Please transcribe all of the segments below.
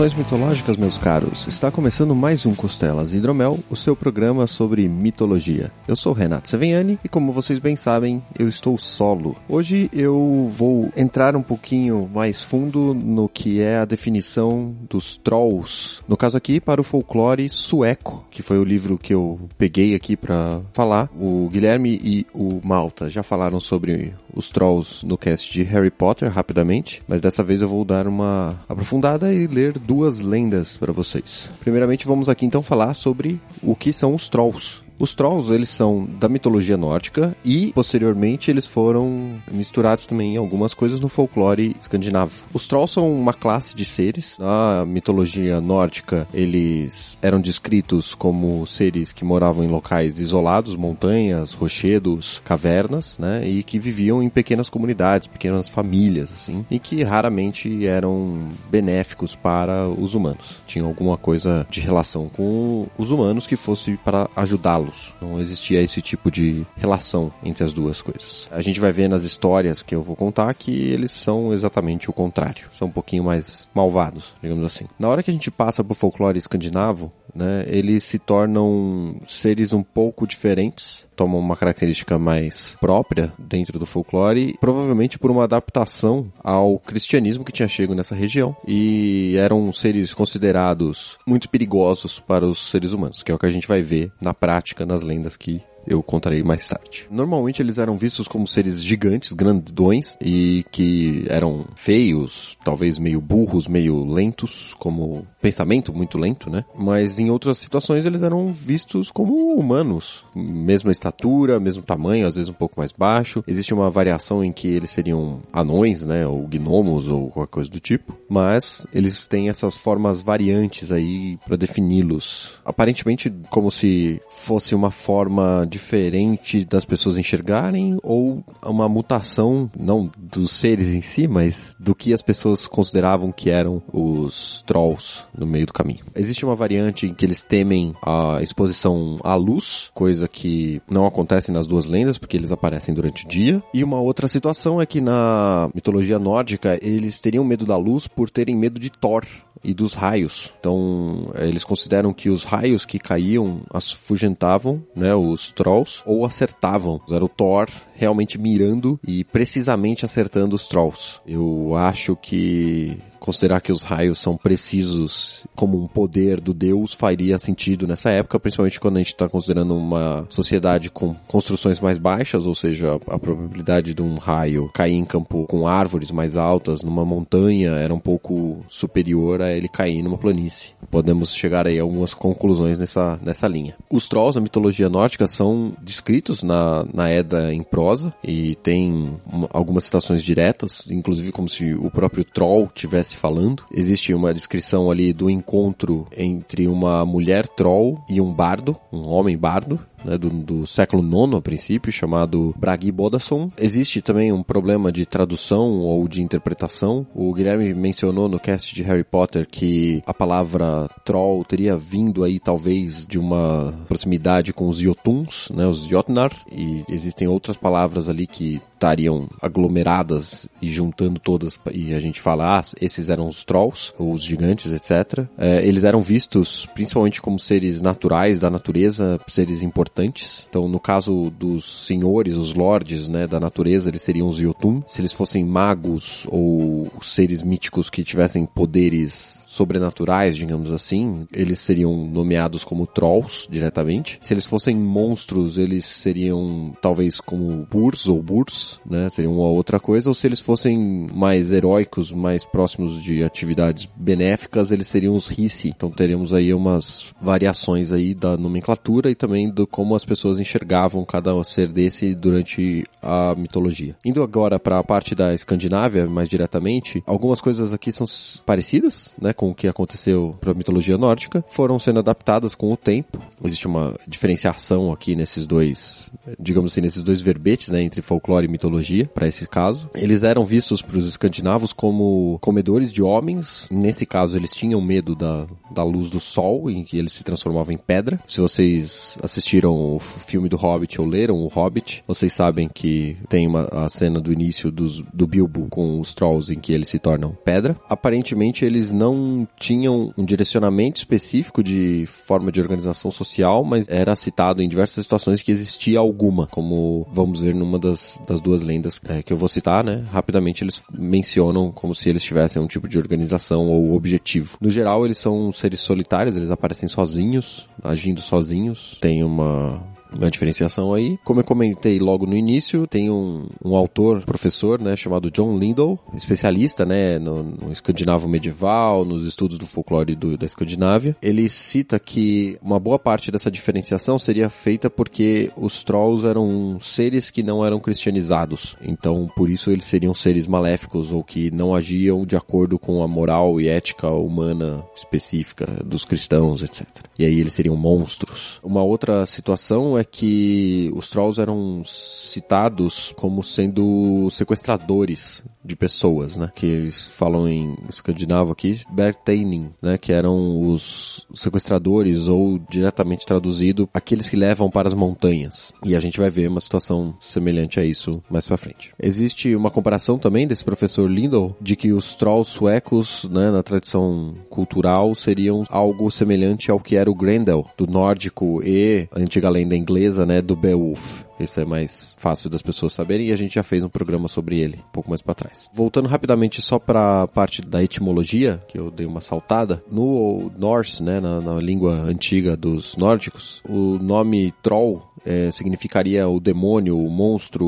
Saudações mitológicas, meus caros. Está começando mais um Costelas Hidromel, o seu programa sobre mitologia. Eu sou Renato Seveniani e como vocês bem sabem, eu estou solo. Hoje eu vou entrar um pouquinho mais fundo no que é a definição dos trolls. No caso aqui, para o folclore sueco, que foi o livro que eu peguei aqui para falar. O Guilherme e o Malta já falaram sobre os trolls no cast de Harry Potter rapidamente, mas dessa vez eu vou dar uma aprofundada e ler duas lendas para vocês. Primeiramente, vamos aqui então falar sobre o que são os trolls. Os Trolls, eles são da mitologia nórdica e, posteriormente, eles foram misturados também em algumas coisas no folclore escandinavo. Os Trolls são uma classe de seres. Na mitologia nórdica, eles eram descritos como seres que moravam em locais isolados, montanhas, rochedos, cavernas, né? E que viviam em pequenas comunidades, pequenas famílias, assim, e que raramente eram benéficos para os humanos. Tinham alguma coisa de relação com os humanos que fosse para ajudá-los não existia esse tipo de relação entre as duas coisas. A gente vai ver nas histórias que eu vou contar que eles são exatamente o contrário. São um pouquinho mais malvados, digamos assim. Na hora que a gente passa pro folclore escandinavo, né, eles se tornam seres um pouco diferentes, tomam uma característica mais própria dentro do folclore, provavelmente por uma adaptação ao cristianismo que tinha chegado nessa região. E eram seres considerados muito perigosos para os seres humanos, que é o que a gente vai ver na prática nas lendas que eu contarei mais tarde. Normalmente eles eram vistos como seres gigantes, grandões e que eram feios, talvez meio burros, meio lentos, como pensamento muito lento, né? Mas em outras situações eles eram vistos como humanos, mesma estatura, mesmo tamanho, às vezes um pouco mais baixo. Existe uma variação em que eles seriam anões, né, ou gnomos ou qualquer coisa do tipo, mas eles têm essas formas variantes aí para defini-los. Aparentemente como se fosse uma forma diferente das pessoas enxergarem ou uma mutação, não dos seres em si, mas do que as pessoas consideravam que eram os trolls no meio do caminho. Existe uma variante em que eles temem a exposição à luz, coisa que não acontece nas duas lendas, porque eles aparecem durante o dia. E uma outra situação é que na mitologia nórdica eles teriam medo da luz por terem medo de Thor, e dos raios. Então, eles consideram que os raios que caíam afugentavam, né, os trolls, ou acertavam. Era o Thor realmente mirando e precisamente acertando os trolls. Eu acho que considerar que os raios são precisos como um poder do deus faria sentido nessa época, principalmente quando a gente está considerando uma sociedade com construções mais baixas, ou seja, a probabilidade de um raio cair em campo com árvores mais altas, numa montanha, era um pouco superior a ele cair numa planície. Podemos chegar aí a algumas conclusões nessa, nessa linha. Os trolls na mitologia nórdica são descritos na, na Edda em prosa e tem algumas citações diretas, inclusive como se o próprio troll tivesse falando. Existe uma descrição ali do encontro entre uma mulher troll e um bardo, um homem bardo, né, do, do, século IX a princípio, chamado Bragi Bodasson. Existe também um problema de tradução ou de interpretação. O Guilherme mencionou no cast de Harry Potter que a palavra troll teria vindo aí talvez de uma proximidade com os Jotuns, né, os Jotnar, e existem outras palavras ali que estariam aglomeradas e juntando todas e a gente fala, ah, esses eram os trolls, ou os gigantes, etc. É, eles eram vistos principalmente como seres naturais da natureza, seres importantes importantes. Então, no caso dos senhores, os lords, né, da natureza, eles seriam os Yotun. Se eles fossem magos ou seres míticos que tivessem poderes sobrenaturais, digamos assim, eles seriam nomeados como trolls diretamente. Se eles fossem monstros, eles seriam talvez como burs ou burs, né? Seriam uma outra coisa. Ou se eles fossem mais heróicos, mais próximos de atividades benéficas, eles seriam os Hissi. Então teríamos aí umas variações aí da nomenclatura e também do como as pessoas enxergavam cada ser desse durante a mitologia. Indo agora para a parte da Escandinávia, mais diretamente, algumas coisas aqui são parecidas, né, com o que aconteceu para a mitologia nórdica, foram sendo adaptadas com o tempo. Existe uma diferenciação aqui nesses dois, digamos assim, nesses dois verbetes, né, entre folclore e mitologia, para esse caso. Eles eram vistos para os escandinavos como comedores de homens. Nesse caso, eles tinham medo da, da luz do sol, em que eles se transformavam em pedra. Se vocês assistiram o filme do Hobbit ou leram o Hobbit, vocês sabem que tem uma, a cena do início dos, do Bilbo com os Trolls em que eles se tornam pedra. Aparentemente, eles não tinham um direcionamento específico de forma de organização social, mas era citado em diversas situações que existia alguma, como vamos ver numa das, das duas lendas é, que eu vou citar, né? Rapidamente eles mencionam como se eles tivessem um tipo de organização ou objetivo. No geral, eles são seres solitários, eles aparecem sozinhos, agindo sozinhos, tem uma uma diferenciação aí. Como eu comentei logo no início, tem um, um autor, professor, né, chamado John Lindell, especialista, né, no, no escandinavo medieval, nos estudos do folclore do, da Escandinávia. Ele cita que uma boa parte dessa diferenciação seria feita porque os trolls eram seres que não eram cristianizados. Então, por isso eles seriam seres maléficos ou que não agiam de acordo com a moral e ética humana específica dos cristãos, etc. E aí eles seriam monstros. Uma outra situação é que os trolls eram citados como sendo sequestradores de pessoas, né? Que eles falam em escandinavo aqui, Bertaining, né? Que eram os sequestradores ou diretamente traduzido, aqueles que levam para as montanhas. E a gente vai ver uma situação semelhante a isso mais pra frente. Existe uma comparação também desse professor Lindell de que os trolls suecos, né, na tradição cultural, seriam algo semelhante ao que era o Grendel, do nórdico e antiga lenda inglesa, né, do Beowulf. Esse é mais fácil das pessoas saberem e a gente já fez um programa sobre ele um pouco mais para trás. Voltando rapidamente só para a parte da etimologia, que eu dei uma saltada, no Norse, né, na, na língua antiga dos nórdicos, o nome Troll é, significaria o demônio, o monstro,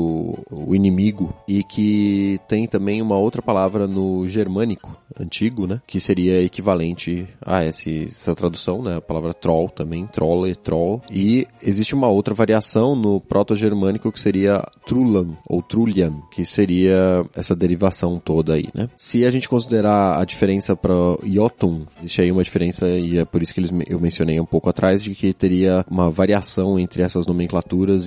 o inimigo, e que tem também uma outra palavra no germânico antigo, né, que seria equivalente a essa, tradução, né, a palavra troll também, trolle, troll, e existe uma outra variação no proto-germânico que seria trulan ou trulian, que seria essa derivação toda aí, né. Se a gente considerar a diferença para Jotun, existe aí uma diferença e é por isso que eles, eu mencionei um pouco atrás de que teria uma variação entre essas nomenclaturas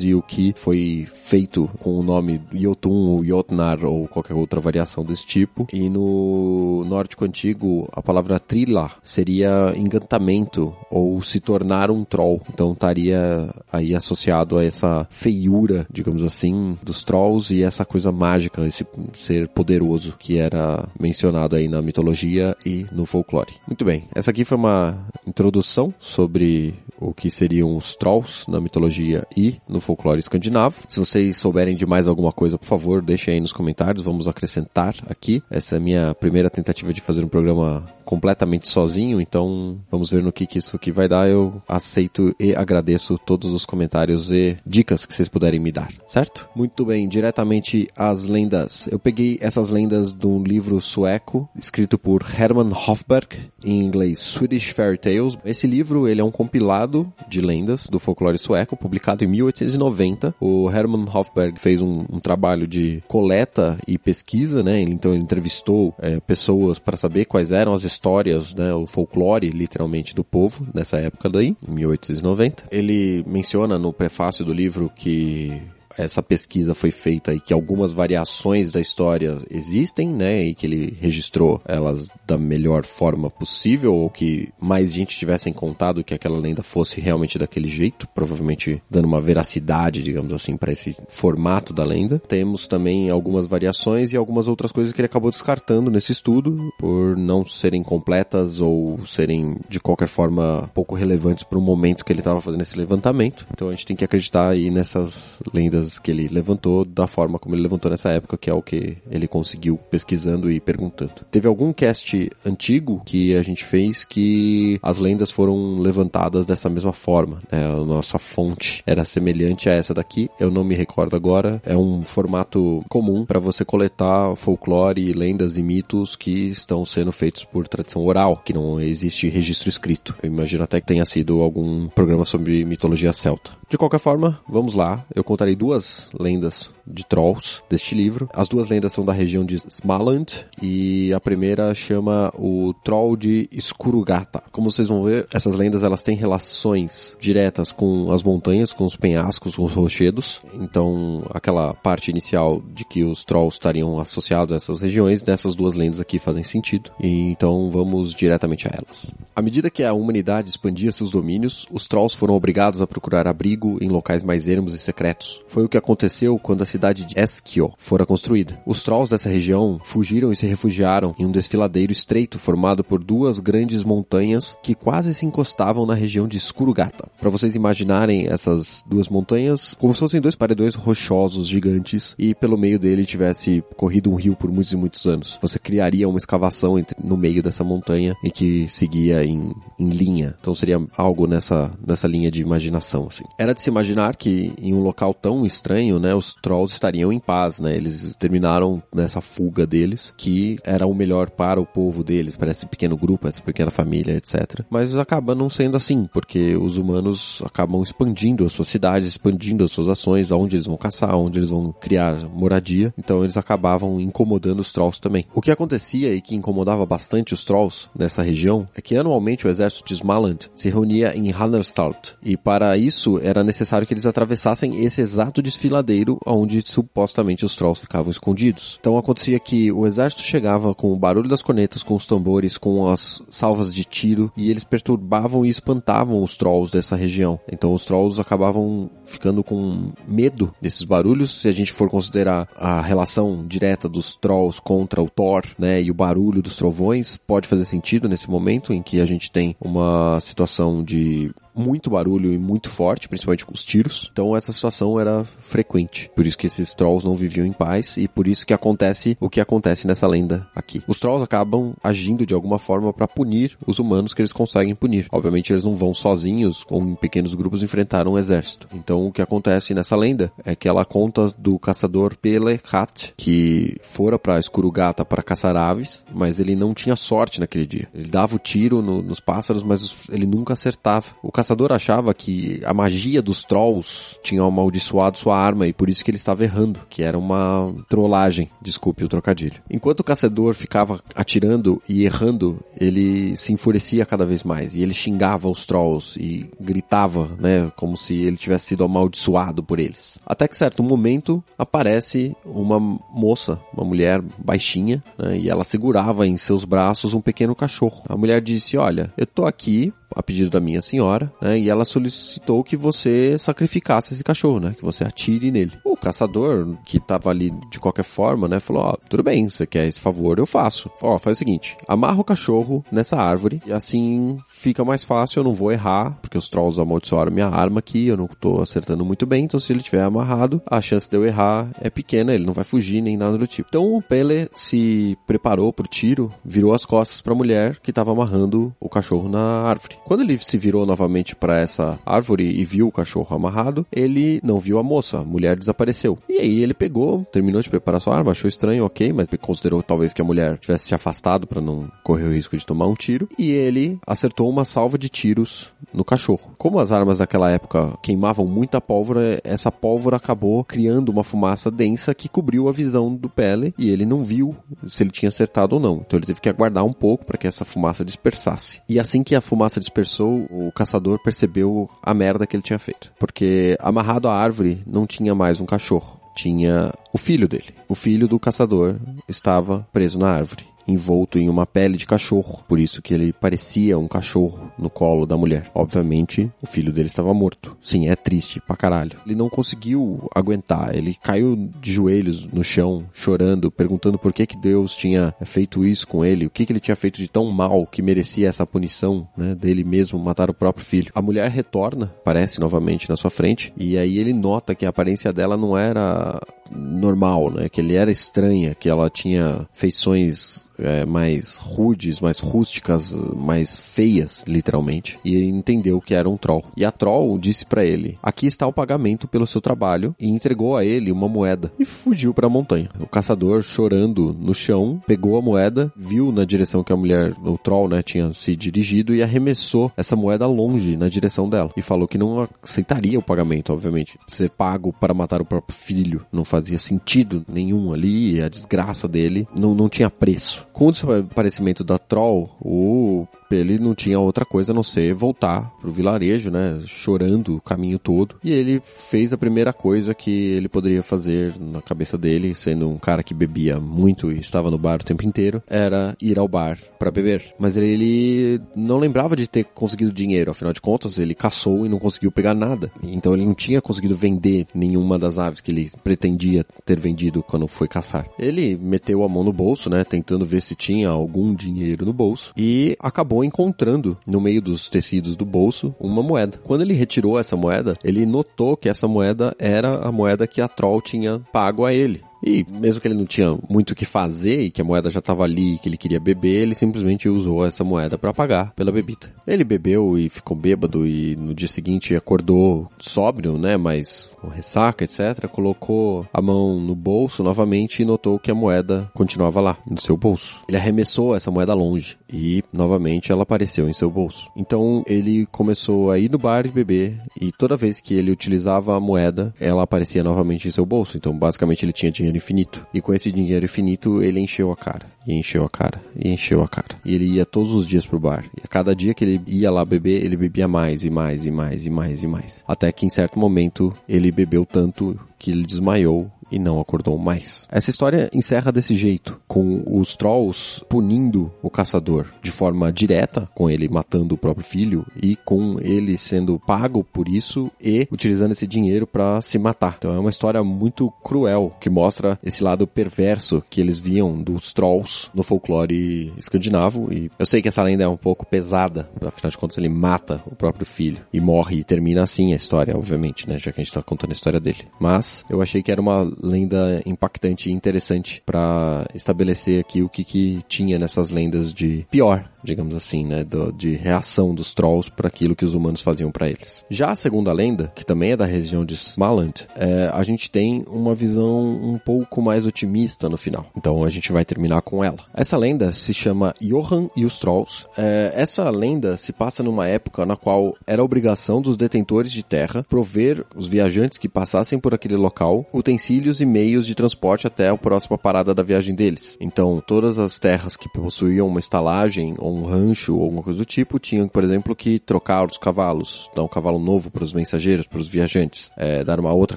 e o que foi feito com o nome Jotun ou Jotnar ou qualquer outra variação desse tipo. E no nórdico antigo, a palavra trila seria encantamento ou se tornar um troll. Então estaria aí associado a essa feiura, digamos assim, dos trolls e essa coisa mágica, esse ser poderoso que era mencionado aí na mitologia e no folclore. Muito bem, essa aqui foi uma introdução sobre o que seriam os trolls na mitologia e no folclore escandinavo. Se vocês souberem de mais alguma coisa, por favor, deixem aí nos comentários, vamos acrescentar aqui. Essa é a minha primeira tentativa de fazer um programa completamente sozinho, então vamos ver no que, que isso aqui vai dar. Eu aceito e agradeço todos os comentários e dicas que vocês puderem me dar, certo? Muito bem, diretamente às lendas. Eu peguei essas lendas de um livro sueco escrito por Herman Hofberg, em inglês Swedish Fairy Tales. Esse livro ele é um compilado de lendas do folclore sueco, publicado em 1890. O Herman Hofberg fez um, um trabalho de coleta e pesquisa, né? Então ele entrevistou é, pessoas para saber quais eram as histórias, né, o folclore, literalmente, do povo nessa época daí, em 1890. Ele menciona no prefácio do livro que essa pesquisa foi feita e que algumas variações da história existem, né, e que ele registrou elas da melhor forma possível, ou que mais gente tivessem contado que aquela lenda fosse realmente daquele jeito, provavelmente dando uma veracidade, digamos assim, para esse formato da lenda. Temos também algumas variações e algumas outras coisas que ele acabou descartando nesse estudo por não serem completas ou serem de qualquer forma pouco relevantes para o momento que ele estava fazendo esse levantamento. Então a gente tem que acreditar aí nessas lendas que ele levantou da forma como ele levantou nessa época, que é o que ele conseguiu pesquisando e perguntando. Teve algum cast antigo que a gente fez que as lendas foram levantadas dessa mesma forma. Né? A nossa fonte era semelhante a essa daqui. Eu não me recordo agora. É um formato comum para você coletar folclore, lendas e mitos que estão sendo feitos por tradição oral, que não existe registro escrito. Eu imagino até que tenha sido algum programa sobre mitologia celta. De qualquer forma, vamos lá. Eu contarei duas lendas de trolls deste livro. As duas lendas são da região de Smaland e a primeira chama o Troll de Skurugata. Como vocês vão ver, essas lendas elas têm relações diretas com as montanhas, com os penhascos, com os rochedos. Então, aquela parte inicial de que os trolls estariam associados a essas regiões, dessas duas lendas aqui fazem sentido. E então vamos diretamente a elas. À medida que a humanidade expandia seus domínios, os trolls foram obrigados a procurar abrigo em locais mais ermos e secretos. Foi o que aconteceu quando a cidade de Eskio fora construída. Os trolls dessa região fugiram e se refugiaram em um desfiladeiro estreito formado por duas grandes montanhas que quase se encostavam na região de Skurugata. Para vocês imaginarem essas duas montanhas como se fossem dois paredões rochosos gigantes e pelo meio dele tivesse corrido um rio por muitos e muitos anos. Você criaria uma escavação entre, no meio dessa montanha e que seguia em, em linha. Então seria algo nessa, nessa linha de imaginação. Assim. Era de se imaginar que em um local tão estranho, né, os trolls estariam em paz, né? Eles terminaram nessa fuga deles, que era o melhor para o povo deles, para esse pequeno grupo, essa pequena família, etc. Mas acaba não sendo assim, porque os humanos acabam expandindo as suas cidades, expandindo as suas ações, aonde eles vão caçar, onde eles vão criar moradia. Então eles acabavam incomodando os trolls também. O que acontecia e que incomodava bastante os trolls nessa região é que anualmente o exército de Smaland se reunia em Hallerstalt e para isso era necessário que eles atravessassem esse exato desfiladeiro onde supostamente os trolls ficavam escondidos. Então acontecia que o exército chegava com o barulho das cornetas, com os tambores, com as salvas de tiro e eles perturbavam e espantavam os trolls dessa região. Então os trolls acabavam ficando com medo desses barulhos. Se a gente for considerar a relação direta dos trolls contra o Thor, né, e o barulho dos trovões, pode fazer sentido nesse momento em que a gente tem uma situação de muito barulho e muito forte, principalmente com os tiros. Então essa situação era frequente. Por isso que esses trolls não viviam em paz e por isso que acontece o que acontece nessa lenda aqui. Os trolls acabam agindo de alguma forma para punir os humanos que eles conseguem punir. Obviamente eles não vão sozinhos ou em pequenos grupos enfrentar um exército. Então o que acontece nessa lenda é que ela conta do caçador Pelehat que fora para Escurugata para caçar aves, mas ele não tinha sorte naquele dia. Ele dava o tiro no, nos pássaros, mas ele nunca acertava. O caçador achava que a magia dos trolls tinha amaldiçoado sua arma e por isso que ele estava errando, que era uma trollagem, desculpe o trocadilho. Enquanto o caçador ficava atirando e errando, ele se enfurecia cada vez mais e ele xingava os trolls e gritava, né, como se ele tivesse sido amaldiçoado por eles. Até que certo momento aparece uma moça, uma mulher baixinha, né, e ela segurava em seus braços um pequeno cachorro. A mulher disse: "Olha, eu tô aqui a pedido da minha senhora, né? E ela solicitou que você sacrificasse esse cachorro, né? Que você atire nele. O caçador, que tava ali de qualquer forma, né? Falou, ó, oh, tudo bem, você quer esse favor, eu faço. Ó, faz o seguinte, amarra o cachorro nessa árvore e assim fica mais fácil, eu não vou errar, porque os trolls amaldiçoaram minha arma aqui, eu não tô acertando muito bem, então se ele tiver amarrado, a chance de eu errar é pequena, ele não vai fugir nem nada do tipo. Então o Pele se preparou pro tiro, virou as costas pra mulher que tava amarrando o cachorro na árvore. Quando ele se virou novamente para essa árvore e viu o cachorro amarrado, ele não viu a moça, a mulher desapareceu. E aí ele pegou, terminou de preparar sua arma, achou estranho, ok, mas considerou talvez que a mulher tivesse se afastado para não correr o risco de tomar um tiro, e ele acertou uma salva de tiros no cachorro. Como as armas daquela época queimavam muita pólvora, essa pólvora acabou criando uma fumaça densa que cobriu a visão do Pele e ele não viu se ele tinha acertado ou não. Então ele teve que aguardar um pouco para que essa fumaça dispersasse. E assim que a fumaça dispersou, dispersou, o caçador percebeu a merda que ele tinha feito. Porque amarrado à árvore não tinha mais um cachorro. Tinha o filho dele. O filho do caçador estava preso na árvore. Envolto em uma pele de cachorro, por isso que ele parecia um cachorro no colo da mulher. Obviamente, o filho dele estava morto. Sim, é triste pra caralho. Ele não conseguiu aguentar, ele caiu de joelhos no chão, chorando, perguntando por que que Deus tinha feito isso com ele, o que que ele tinha feito de tão mal que merecia essa punição, né, dele mesmo matar o próprio filho. A mulher retorna, aparece novamente na sua frente, e aí ele nota que a aparência dela não era normal, né? Que ele era estranha, que ela tinha feições é, mais rudes, mais rústicas, mais feias, literalmente. E ele entendeu que era um troll. E a troll disse para ele: "Aqui está o pagamento pelo seu trabalho" e entregou a ele uma moeda e fugiu para a montanha. O caçador, chorando no chão, pegou a moeda, viu na direção que a mulher, o troll, né, tinha se dirigido e arremessou essa moeda longe na direção dela e falou que não aceitaria o pagamento, obviamente. Ser pago para matar o próprio filho não fazia sentido nenhum ali, a desgraça dele não, não tinha preço. Com o desaparecimento da Troll, o ele não tinha outra coisa a não ser voltar pro vilarejo, né, chorando o caminho todo. E ele fez a primeira coisa que ele poderia fazer na cabeça dele, sendo um cara que bebia muito e estava no bar o tempo inteiro, era ir ao bar para beber. Mas ele não lembrava de ter conseguido dinheiro, afinal de contas, ele caçou e não conseguiu pegar nada. Então ele não tinha conseguido vender nenhuma das aves que ele pretendia ter vendido quando foi caçar. Ele meteu a mão no bolso, né, tentando ver se tinha algum dinheiro no bolso e acabou acabou encontrando no meio dos tecidos do bolso uma moeda. Quando ele retirou essa moeda, ele notou que essa moeda era a moeda que a Troll tinha pago a ele. E mesmo que ele não tinha muito o que fazer e que a moeda já estava ali e que ele queria beber, ele simplesmente usou essa moeda para pagar pela bebida. Ele bebeu e ficou bêbado e no dia seguinte acordou sóbrio, né, mas com ressaca, etc. Colocou a mão no bolso novamente e notou que a moeda continuava lá, no seu bolso. Ele arremessou essa moeda longe e novamente ela apareceu em seu bolso. Então ele começou a ir no bar e beber e toda vez que ele utilizava a moeda, ela aparecia novamente em seu bolso. Então basicamente ele tinha dinheiro infinito. E com esse dinheiro infinito ele encheu a cara, e encheu a cara, e encheu a cara. E ele ia todos os dias pro bar. E a cada dia que ele ia lá beber, ele bebia mais e mais e mais e mais e mais. Até que em certo momento ele bebeu tanto que ele desmaiou e não acordou mais. Essa história encerra desse jeito, com os trolls punindo o caçador de forma direta, com ele matando o próprio filho e com ele sendo pago por isso e utilizando esse dinheiro para se matar. Então é uma história muito cruel que mostra esse lado perverso que eles viam dos trolls no folclore escandinavo e eu sei que essa lenda é um pouco pesada, afinal de contas ele mata o próprio filho e morre e termina assim a história, obviamente, né, já que a gente tá contando a história dele. Mas eu achei que era uma lenda impactante e interessante para estabelecer aqui o que, que tinha nessas lendas de pior, digamos assim, né, do, de reação dos trolls para aquilo que os humanos faziam para eles. Já a segunda lenda, que também é da região de Smaland, é, a gente tem uma visão um pouco mais otimista no final. Então a gente vai terminar com ela. Essa lenda se chama Johan e os Trolls. É, essa lenda se passa numa época na qual era obrigação dos detentores de terra prover os viajantes que passassem por aquele local utensílios utensílios e meios de transporte até a próxima parada da viagem deles. Então, todas as terras que possuíam uma estalagem ou um rancho ou alguma coisa do tipo tinham, por exemplo, que trocar os cavalos, dar um cavalo novo para os mensageiros, para os viajantes, é, dar uma outra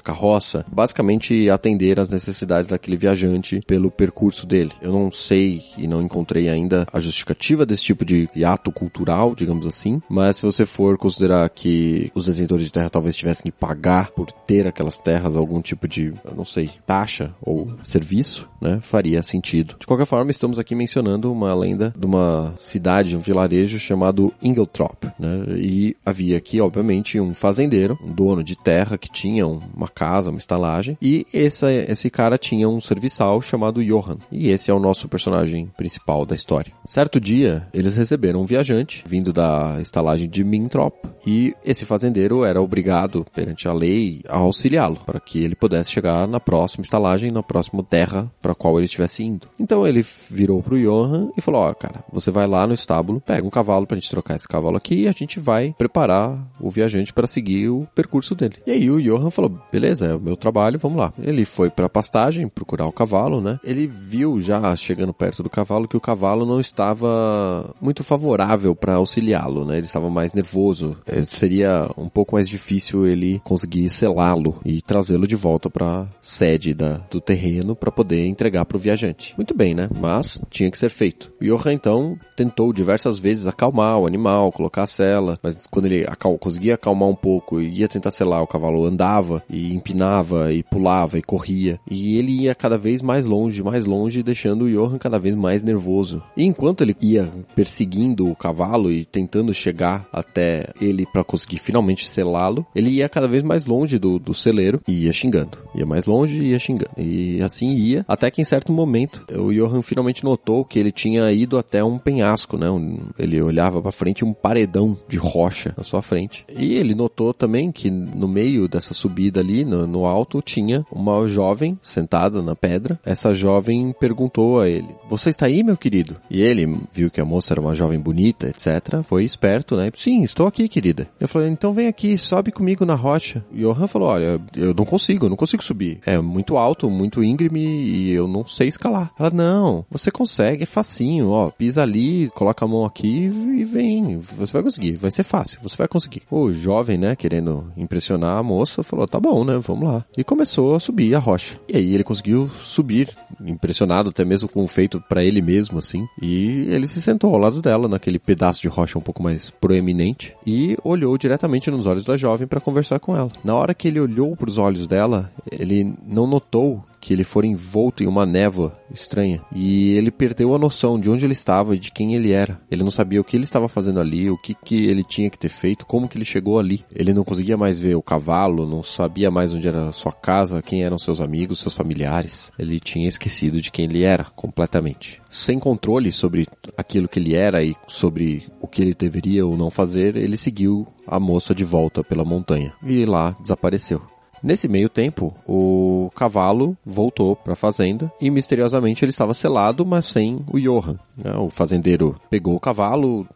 carroça, basicamente atender às necessidades daquele viajante pelo percurso dele. Eu não sei e não encontrei ainda a justificativa desse tipo de ato cultural, digamos assim, mas se você for considerar que os detentores de terra talvez tivessem que pagar por ter aquelas terras algum tipo de, eu não sei, taxa ou serviço, né, faria sentido. De qualquer forma, estamos aqui mencionando uma lenda de uma cidade, um vilarejo chamado Ingletrop, né, e havia aqui, obviamente, um fazendeiro, um dono de terra que tinha uma casa, uma estalagem, e esse, esse cara tinha um serviçal chamado Johan, e esse é o nosso personagem principal da história. Certo dia, eles receberam um viajante vindo da estalagem de Mintrop, e esse fazendeiro era obrigado, perante a lei, a auxiliá-lo, para que ele pudesse chegar na próxima estalagem, na próxima terra para qual ele estivesse indo. Então ele virou pro Johan e falou: Ó, oh, cara, você vai lá no estábulo, pega um cavalo pra gente trocar esse cavalo aqui e a gente vai preparar o viajante para seguir o percurso dele. E aí o Johan falou: beleza, é o meu trabalho, vamos lá. Ele foi pra pastagem procurar o cavalo, né? Ele viu já chegando perto do cavalo que o cavalo não estava muito favorável para auxiliá-lo, né? Ele estava mais nervoso. É, seria um pouco mais difícil ele conseguir selá-lo e trazê-lo de volta para sede da, do terreno para poder entregar para o viajante. Muito bem, né? Mas tinha que ser feito. Johan então tentou diversas vezes acalmar o animal, colocar a sela, mas quando ele acal conseguia acalmar um pouco e ia tentar selar, o cavalo andava e empinava e pulava e corria. E ele ia cada vez mais longe, mais longe, deixando o Johan cada vez mais nervoso. E enquanto ele ia perseguindo o cavalo e tentando chegar até ele para conseguir finalmente selá-lo, ele ia cada vez mais longe do, do celeiro e ia xingando. Ia mais longe e ia xingando. E assim ia, até que em certo momento o Johan finalmente notou que ele tinha ido até um penhasco, né? Um, ele olhava para frente um paredão de rocha na sua frente. E ele notou também que no meio dessa subida ali, no, no alto, tinha uma jovem sentada na pedra. Essa jovem perguntou a ele: Você está aí, meu querido? E ele viu que a moça era uma jovem bonita, etc. Foi esperto, né? Sim, estou aqui, querida. Eu falei: Então vem aqui, sobe comigo na rocha. E Johan falou: Olha, eu não consigo, eu não consigo subir. É muito alto, muito íngreme e eu não sei escalar. Ela: Não, você consegue, é facinho, ó. Pisa ali, coloca a mão aqui e vem. Você vai conseguir, vai ser fácil, você vai conseguir. O jovem, né, querendo impressionar a moça, falou: Tá bom, né? Vamos lá. E começou a subir a rocha. E aí ele conseguiu subir, impressionado até mesmo com o feito para ele mesmo, assim. E ele se sentou ao lado dela, naquele pedaço de rocha um pouco mais proeminente, e olhou diretamente nos olhos da jovem para conversar com ela. Na hora que ele olhou para os olhos dela, ele não notou que ele fora envolto em uma névoa estranha e ele perdeu a noção de onde ele estava e de quem ele era. Ele não sabia o que ele estava fazendo ali, o que, que ele tinha que ter feito, como que ele chegou ali. Ele não conseguia mais ver o cavalo, não sabia mais onde era a sua casa, quem eram seus amigos, seus familiares. Ele tinha esquecido de quem ele era completamente. Sem controle sobre aquilo que ele era e sobre o que ele deveria ou não fazer, ele seguiu a moça de volta pela montanha e lá desapareceu. Nesse meio tempo, o cavalo voltou para a fazenda e misteriosamente ele estava selado, mas sem o Johan. Né? O fazendeiro pegou o cavalo,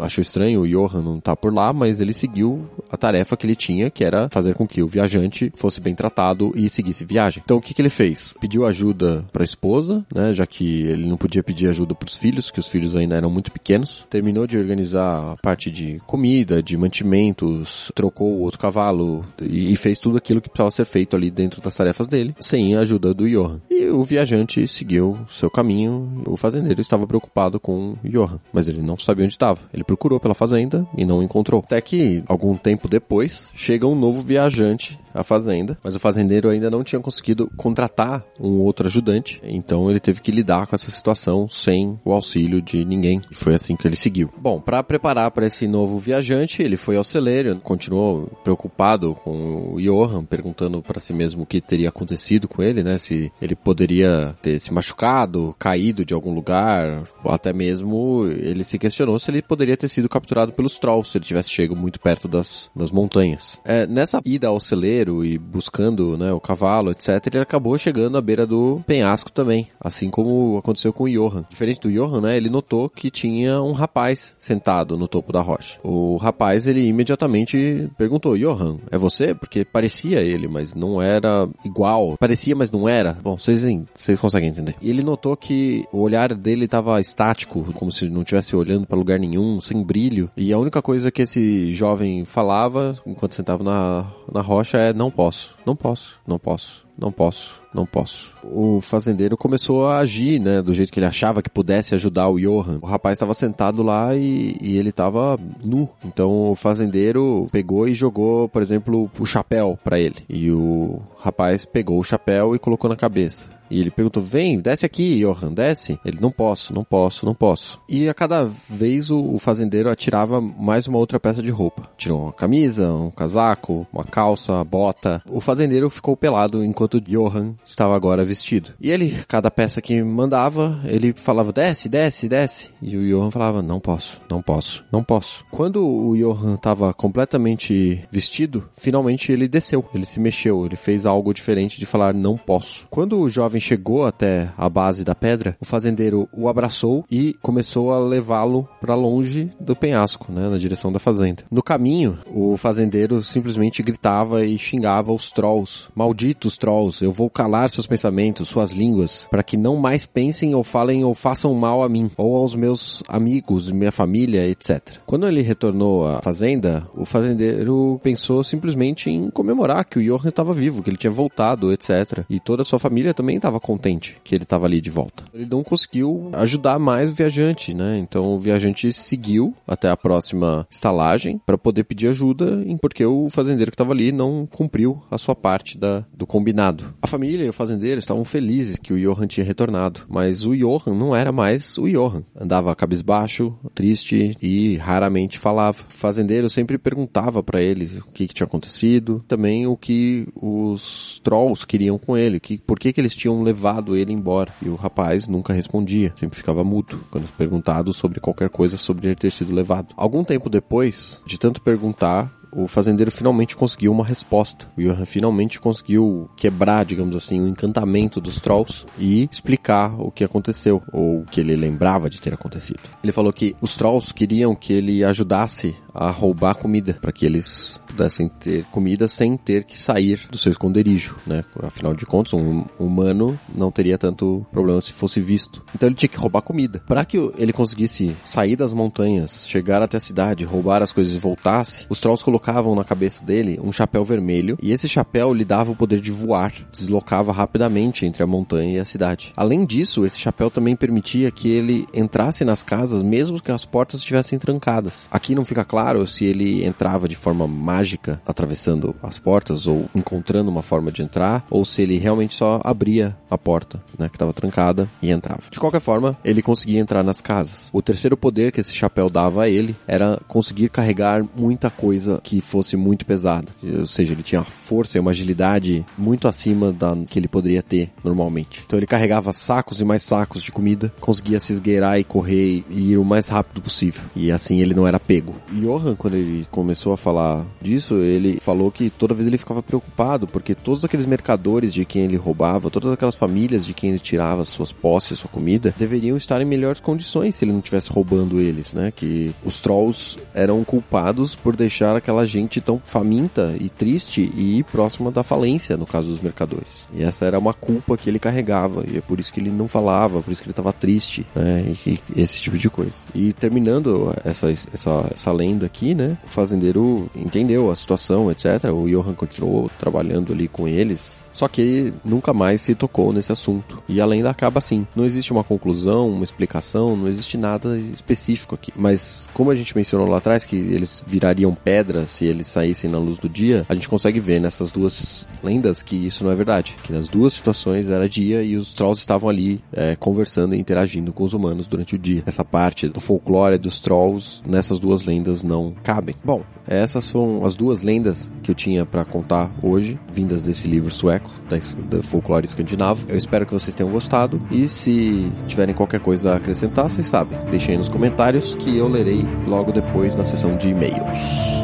achou estranho o Johan não tá por lá, mas ele seguiu a tarefa que ele tinha, que era fazer com que o viajante fosse bem tratado e seguisse viagem. Então o que, que ele fez? Pediu ajuda para a esposa, né? já que ele não podia pedir ajuda para os filhos, que os filhos ainda eram muito pequenos. Terminou de organizar a parte de comida, de mantimentos, trocou o outro cavalo e fez tudo aquilo que precisava ser feito ali dentro das tarefas dele, sem a ajuda do Johan. E o viajante seguiu seu caminho. O fazendeiro estava preocupado com Johan, mas ele não sabia onde estava. Ele procurou pela fazenda e não encontrou. Até que, algum tempo depois, chega um novo viajante à fazenda, mas o fazendeiro ainda não tinha conseguido contratar um outro ajudante, então ele teve que lidar com essa situação sem o auxílio de ninguém. E foi assim que ele seguiu. Bom, para preparar para esse novo viajante, ele foi ao celeiro, continuou preocupado com o Johan, perguntando para si mesmo o que teria acontecido com ele, né? Se ele poderia ter se machucado, caído de algum lugar, ou até mesmo ele se questionou se ele poderia ter sido capturado pelos trolls, se ele tivesse chegado muito perto das, das montanhas. É, nessa ida ao celeiro, e buscando né, o cavalo, etc., ele acabou chegando à beira do penhasco também, assim como aconteceu com o Johan. Diferente do Johan, né, ele notou que tinha um rapaz sentado no topo da rocha. O rapaz, ele imediatamente perguntou, Johan, é você? Porque parecia ele, mas não era igual. Parecia, mas não era. Bom, vocês, vocês conseguem entender. E ele notou que o olhar dele estava estático, como se não estivesse olhando para lugar nenhum, sem brilho. E a única coisa que esse jovem falava, enquanto sentava na, na rocha, é não posso, não posso, não posso, não posso não posso. O fazendeiro começou a agir, né, do jeito que ele achava que pudesse ajudar o Johan. O rapaz estava sentado lá e, e ele estava nu. Então o fazendeiro pegou e jogou, por exemplo, o chapéu para ele. E o rapaz pegou o chapéu e colocou na cabeça. E ele perguntou, vem, desce aqui, Johan, desce. Ele, não posso, não posso, não posso. E a cada vez o, o fazendeiro atirava mais uma outra peça de roupa. Tirou uma camisa, um casaco, uma calça, uma bota. O fazendeiro ficou pelado enquanto Johan estava agora vestido. E ele, cada peça que mandava, ele falava, desce, desce, desce. E o Johan falava, não posso, não posso, não posso. Quando o Johan estava completamente vestido, finalmente ele desceu, ele se mexeu, ele fez algo diferente de falar, não posso. Quando o jovem chegou até a base da pedra, o fazendeiro o abraçou e começou a levá-lo para longe do penhasco, né, na direção da fazenda. No caminho, o fazendeiro simplesmente gritava e xingava os trolls, malditos trolls eu vou calar seus pensamentos, suas línguas, para que não mais pensem ou falem ou façam mal a mim, ou aos meus amigos, minha família, etc. Quando ele retornou à fazenda, o fazendeiro pensou simplesmente em comemorar que o Johan estava vivo, que ele tinha voltado, etc. E toda a sua família também estava contente que ele estava ali de volta. Ele não conseguiu ajudar mais o viajante, né? Então o viajante seguiu até a próxima estalagem para poder pedir ajuda, porque o fazendeiro que estava ali não cumpriu a sua parte da, do combinado. A família e o fazendeiro estavam felizes que o Johan tinha retornado, mas o Johan não era mais o Johan. Andava cabisbaixo, triste e raramente falava. O fazendeiro sempre perguntava para ele o que, que, tinha acontecido, também o que os trolls queriam com ele, que, por que, que eles tinham levado ele embora. E o rapaz nunca respondia, sempre ficava mudo quando perguntado sobre qualquer coisa sobre ele ter sido levado. Algum tempo depois, de tanto perguntar, o fazendeiro finalmente conseguiu uma resposta. O Johan finalmente conseguiu quebrar, digamos assim, o encantamento dos trolls e explicar o que aconteceu, ou o que ele lembrava de ter acontecido. Ele falou que os trolls queriam que ele ajudasse a roubar comida, para que eles pudessem ter comida sem ter que sair do seu esconderijo, né? Afinal de contas, um humano não teria tanto problema se fosse visto. Então ele tinha que roubar comida. Para que ele conseguisse sair das montanhas, chegar até a cidade, roubar as coisas e voltasse, os trolls colocavam na cabeça dele um chapéu vermelho e esse chapéu lhe dava o poder de voar, deslocava rapidamente entre a montanha e a cidade. Além disso, esse chapéu também permitia que ele entrasse nas casas mesmo que as portas estivessem trancadas. Aqui não fica claro se ele entrava de forma mágica, atravessando as portas ou encontrando uma forma de entrar, ou se ele realmente só abria a porta, né, que estava trancada e entrava. De qualquer forma, ele conseguia entrar nas casas. O terceiro poder que esse chapéu dava a ele era conseguir carregar muita coisa que fosse muito pesada. Ou seja, ele tinha uma força e uma agilidade muito acima da que ele poderia ter normalmente. Então ele carregava sacos e mais sacos de comida, conseguia se esgueirar e correr e ir o mais rápido possível. E assim ele não era pego. Johan, quando ele começou a falar disso, ele falou que toda vez ele ficava preocupado, porque todos aqueles mercadores de quem ele roubava, todas aquelas famílias de quem ele tirava suas posses, sua comida, deveriam estar em melhores condições se ele não estivesse roubando eles, né? Que os trolls eram culpados por deixar aquela gente tão faminta e triste e próxima da falência, no caso dos mercadores. E essa era uma culpa que ele carregava, e é por isso que ele não falava, por isso que ele estava triste, né? E, e esse tipo de coisa. E terminando essa, essa, essa lenda aqui, né? O fazendeiro entendeu a situação, etc. O Johan continuou trabalhando ali com eles, só que nunca mais se tocou nesse assunto. E a lenda acaba assim. Não existe uma conclusão, uma explicação, não existe nada específico aqui. Mas como a gente mencionou lá atrás que eles virariam pedra se eles saíssem na luz do dia, a gente consegue ver nessas duas lendas que isso não é verdade. Que nas duas situações era dia e os trolls estavam ali é, conversando e interagindo com os humanos durante o dia. Essa parte do folclore dos trolls nessas duas lendas não cabem. Bom, essas são as duas lendas que eu tinha para contar hoje, vindas desse livro sueco, da, da folclore escandinavo. Eu espero que vocês tenham gostado e se tiverem qualquer coisa a acrescentar, vocês sabem, deixem aí nos comentários que eu lerei logo depois na sessão de e-mails.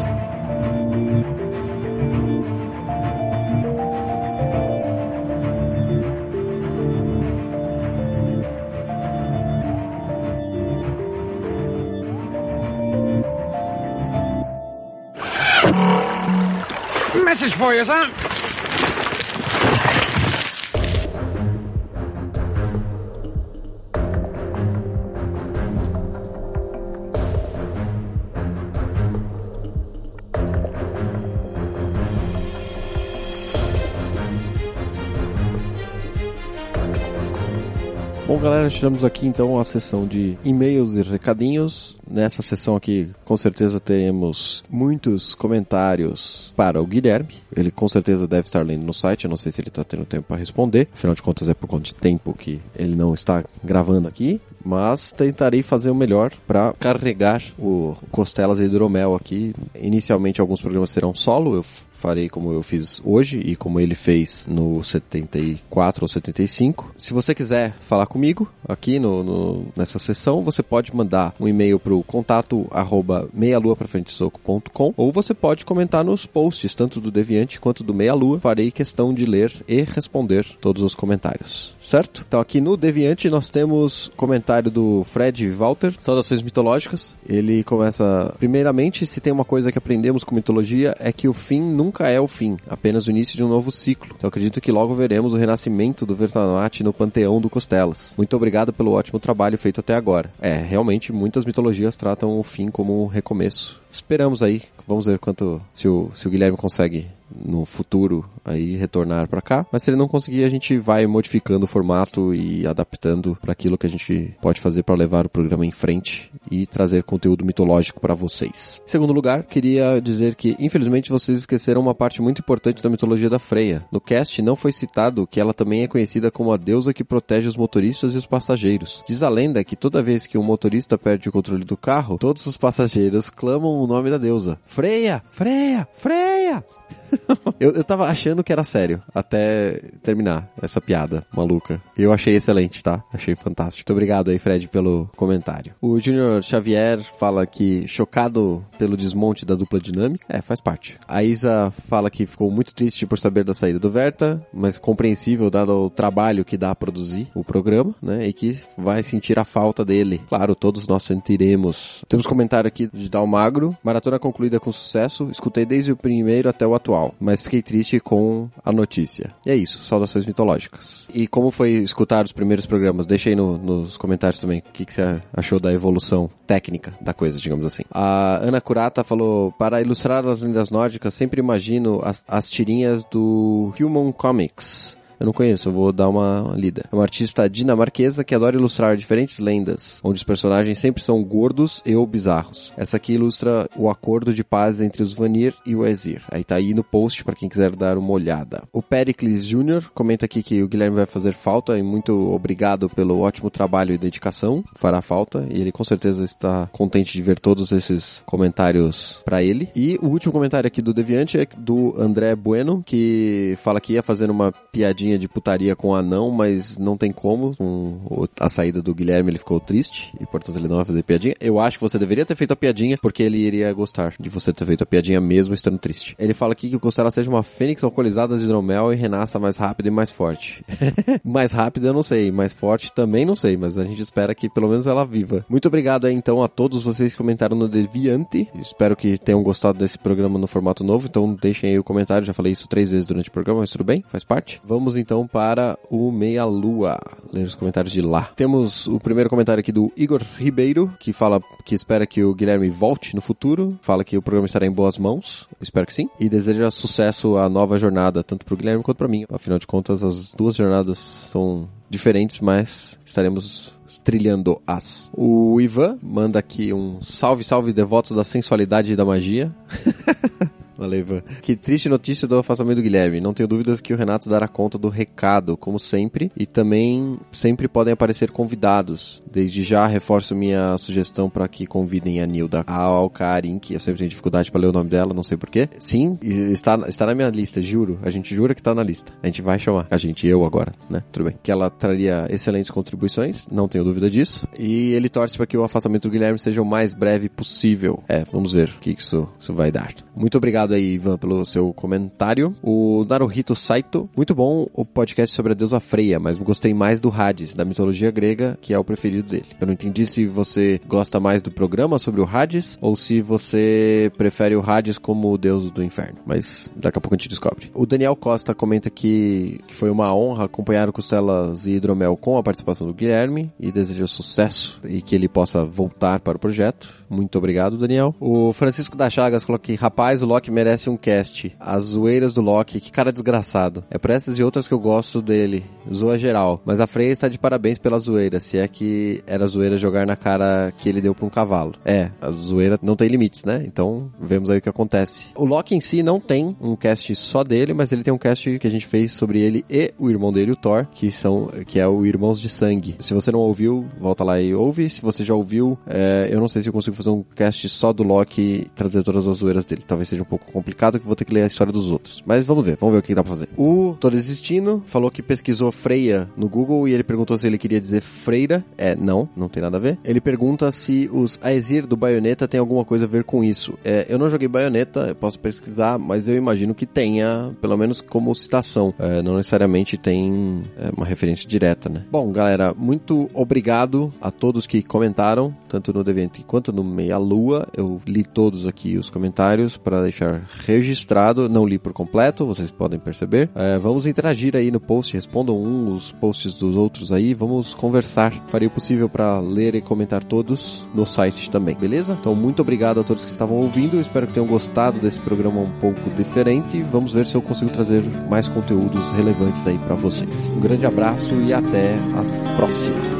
Message for you, sir. Galera, tiramos aqui então a sessão de e-mails e recadinhos. Nessa sessão aqui, com certeza teremos muitos comentários para o Guilherme. Ele com certeza deve estar lendo no site, eu não sei se ele está tendo tempo para responder. Afinal de contas, é por conta de tempo que ele não está gravando aqui mas tentarei fazer o melhor para carregar o Costelas e Hidromel aqui. Inicialmente alguns programas serão solo, eu farei como eu fiz hoje e como ele fez no 74 ou 75. Se você quiser falar comigo aqui no, no nessa sessão, você pode mandar um e-mail para o contato arroba meialuafrafrentesoco.com ou você pode comentar nos posts, tanto do Deviante quanto do Meia Lua. Farei questão de ler e responder todos os comentários, certo? Então aqui no Deviante nós temos comentário do Fred Walter, Saudações Mitológicas. Ele começa, primeiramente, se tem uma coisa que aprendemos com mitologia é que o fim nunca é o fim, apenas o início de um novo ciclo. Então acredito que logo veremos o renascimento do Vertanat no panteão do Costelas. Muito obrigado pelo ótimo trabalho feito até agora. É, realmente muitas mitologias tratam o fim como um recomeço. Esperamos aí, vamos ver quanto se o, se o Guilherme consegue no futuro aí retornar para cá. Mas se ele não conseguir, a gente vai modificando o formato e adaptando para aquilo que a gente pode fazer para levar o programa em frente e trazer conteúdo mitológico para vocês. Em segundo lugar, queria dizer que infelizmente vocês esqueceram uma parte muito importante da mitologia da Freia. No cast não foi citado que ela também é conhecida como a deusa que protege os motoristas e os passageiros. Diz a lenda que toda vez que um motorista perde o controle do carro, todos os passageiros clamam o nome da deusa. Freia! Freia! Freia! eu, eu tava achando que era sério, até terminar essa piada maluca. Eu achei excelente, tá? Achei fantástico. Muito obrigado aí, Fred, pelo comentário. O Junior Xavier fala que chocado pelo desmonte da dupla dinâmica. É, faz parte. A Isa fala que ficou muito triste por saber da saída do Verta, mas compreensível dado o trabalho que dá a produzir o programa, né? E que vai sentir a falta dele. Claro, todos nós sentiremos. Temos comentário aqui de Dal Magro. Maratona concluída com sucesso. Escutei desde o primeiro até o atual, mas fiquei triste com a notícia. E é isso, saudações mitológicas. E como foi escutar os primeiros programas? Deixa aí no, nos comentários também o que, que você achou da evolução técnica da coisa, digamos assim. A Ana Curata falou, para ilustrar as lendas nórdicas, sempre imagino as, as tirinhas do Human Comics eu não conheço, eu vou dar uma lida. É uma artista dinamarquesa que adora ilustrar diferentes lendas, onde os personagens sempre são gordos e ou bizarros. Essa aqui ilustra o acordo de paz entre os Vanir e o Ezir. Aí tá aí no post para quem quiser dar uma olhada. O Pericles Jr. comenta aqui que o Guilherme vai fazer falta e muito obrigado pelo ótimo trabalho e dedicação. Fará falta e ele com certeza está contente de ver todos esses comentários para ele. E o último comentário aqui do Deviante é do André Bueno, que fala que ia fazer uma piadinha de putaria com o anão, mas não tem como. Com a saída do Guilherme, ele ficou triste e, portanto, ele não vai fazer piadinha. Eu acho que você deveria ter feito a piadinha, porque ele iria gostar de você ter feito a piadinha mesmo estando triste. Ele fala aqui que o Costela seja uma fênix alcoolizada de hidromel e renasça mais rápido e mais forte. mais rápido eu não sei, mais forte também não sei, mas a gente espera que pelo menos ela viva. Muito obrigado aí, então a todos vocês que comentaram no Deviante. Espero que tenham gostado desse programa no formato novo, então deixem aí o comentário. Já falei isso três vezes durante o programa, mas tudo bem, faz parte. Vamos então para o Meia Lua. Ler os comentários de lá. Temos o primeiro comentário aqui do Igor Ribeiro, que fala que espera que o Guilherme volte no futuro. Fala que o programa estará em boas mãos. espero que sim. E deseja sucesso à nova jornada, tanto para o Guilherme quanto para mim. Afinal de contas, as duas jornadas são diferentes, mas estaremos trilhando as. O Ivan manda aqui um salve, salve devotos da sensualidade e da magia. Valeu, Ivan. Que triste notícia do afastamento do Guilherme. Não tenho dúvidas que o Renato dará conta do recado, como sempre. E também sempre podem aparecer convidados. Desde já reforço minha sugestão para que convidem a Nilda Alcarin, que eu sempre tenho dificuldade para ler o nome dela, não sei porquê. Sim, está, está na minha lista, juro. A gente jura que está na lista. A gente vai chamar. A gente, eu agora, né? Tudo bem. Que ela traria excelentes contribuições, não tenho dúvida disso. E ele torce para que o afastamento do Guilherme seja o mais breve possível. É, vamos ver o que isso, isso vai dar. Muito obrigado aí, Ivan, pelo seu comentário. O Naruhito Saito, muito bom o podcast sobre a deusa Freia, mas gostei mais do Hades, da mitologia grega, que é o preferido dele. Eu não entendi se você gosta mais do programa sobre o Hades ou se você prefere o Hades como o deus do inferno, mas daqui a pouco a gente descobre. O Daniel Costa comenta que, que foi uma honra acompanhar o Costelas e Hidromel com a participação do Guilherme e deseja sucesso e que ele possa voltar para o projeto. Muito obrigado, Daniel. O Francisco da Chagas coloca que, rapaz, o Loki merece um cast. As zoeiras do Loki, que cara desgraçado. É por essas e outras que eu gosto dele. Zoa geral. Mas a Freya está de parabéns pela zoeira, se é que era zoeira jogar na cara que ele deu para um cavalo. É, a zoeira não tem limites, né? Então, vemos aí o que acontece. O Loki em si não tem um cast só dele, mas ele tem um cast que a gente fez sobre ele e o irmão dele, o Thor, que são, que é o Irmãos de Sangue. Se você não ouviu, volta lá e ouve. Se você já ouviu, é, eu não sei se eu consigo fazer um cast só do Loki trazer todas as zoeiras dele. Talvez seja um pouco complicado que vou ter que ler a história dos outros. Mas vamos ver, vamos ver o que dá pra fazer. O Tô Desistindo falou que pesquisou freia no Google e ele perguntou se ele queria dizer freira. É, não, não tem nada a ver. Ele pergunta se os Aesir do Bayonetta tem alguma coisa a ver com isso. É, eu não joguei Bayonetta, eu posso pesquisar, mas eu imagino que tenha, pelo menos como citação. É, não necessariamente tem é, uma referência direta, né? Bom, galera, muito obrigado a todos que comentaram, tanto no Deviant quanto no Meia Lua. Eu li todos aqui os comentários para deixar registrado. Não li por completo, vocês podem perceber. É, vamos interagir aí no post, respondam um os posts dos outros aí, vamos conversar. Farei o possível para ler e comentar todos no site também, beleza? Então, muito obrigado a todos que estavam ouvindo. Espero que tenham gostado desse programa um pouco diferente. Vamos ver se eu consigo trazer mais conteúdos relevantes aí para vocês. Um grande abraço e até a próxima.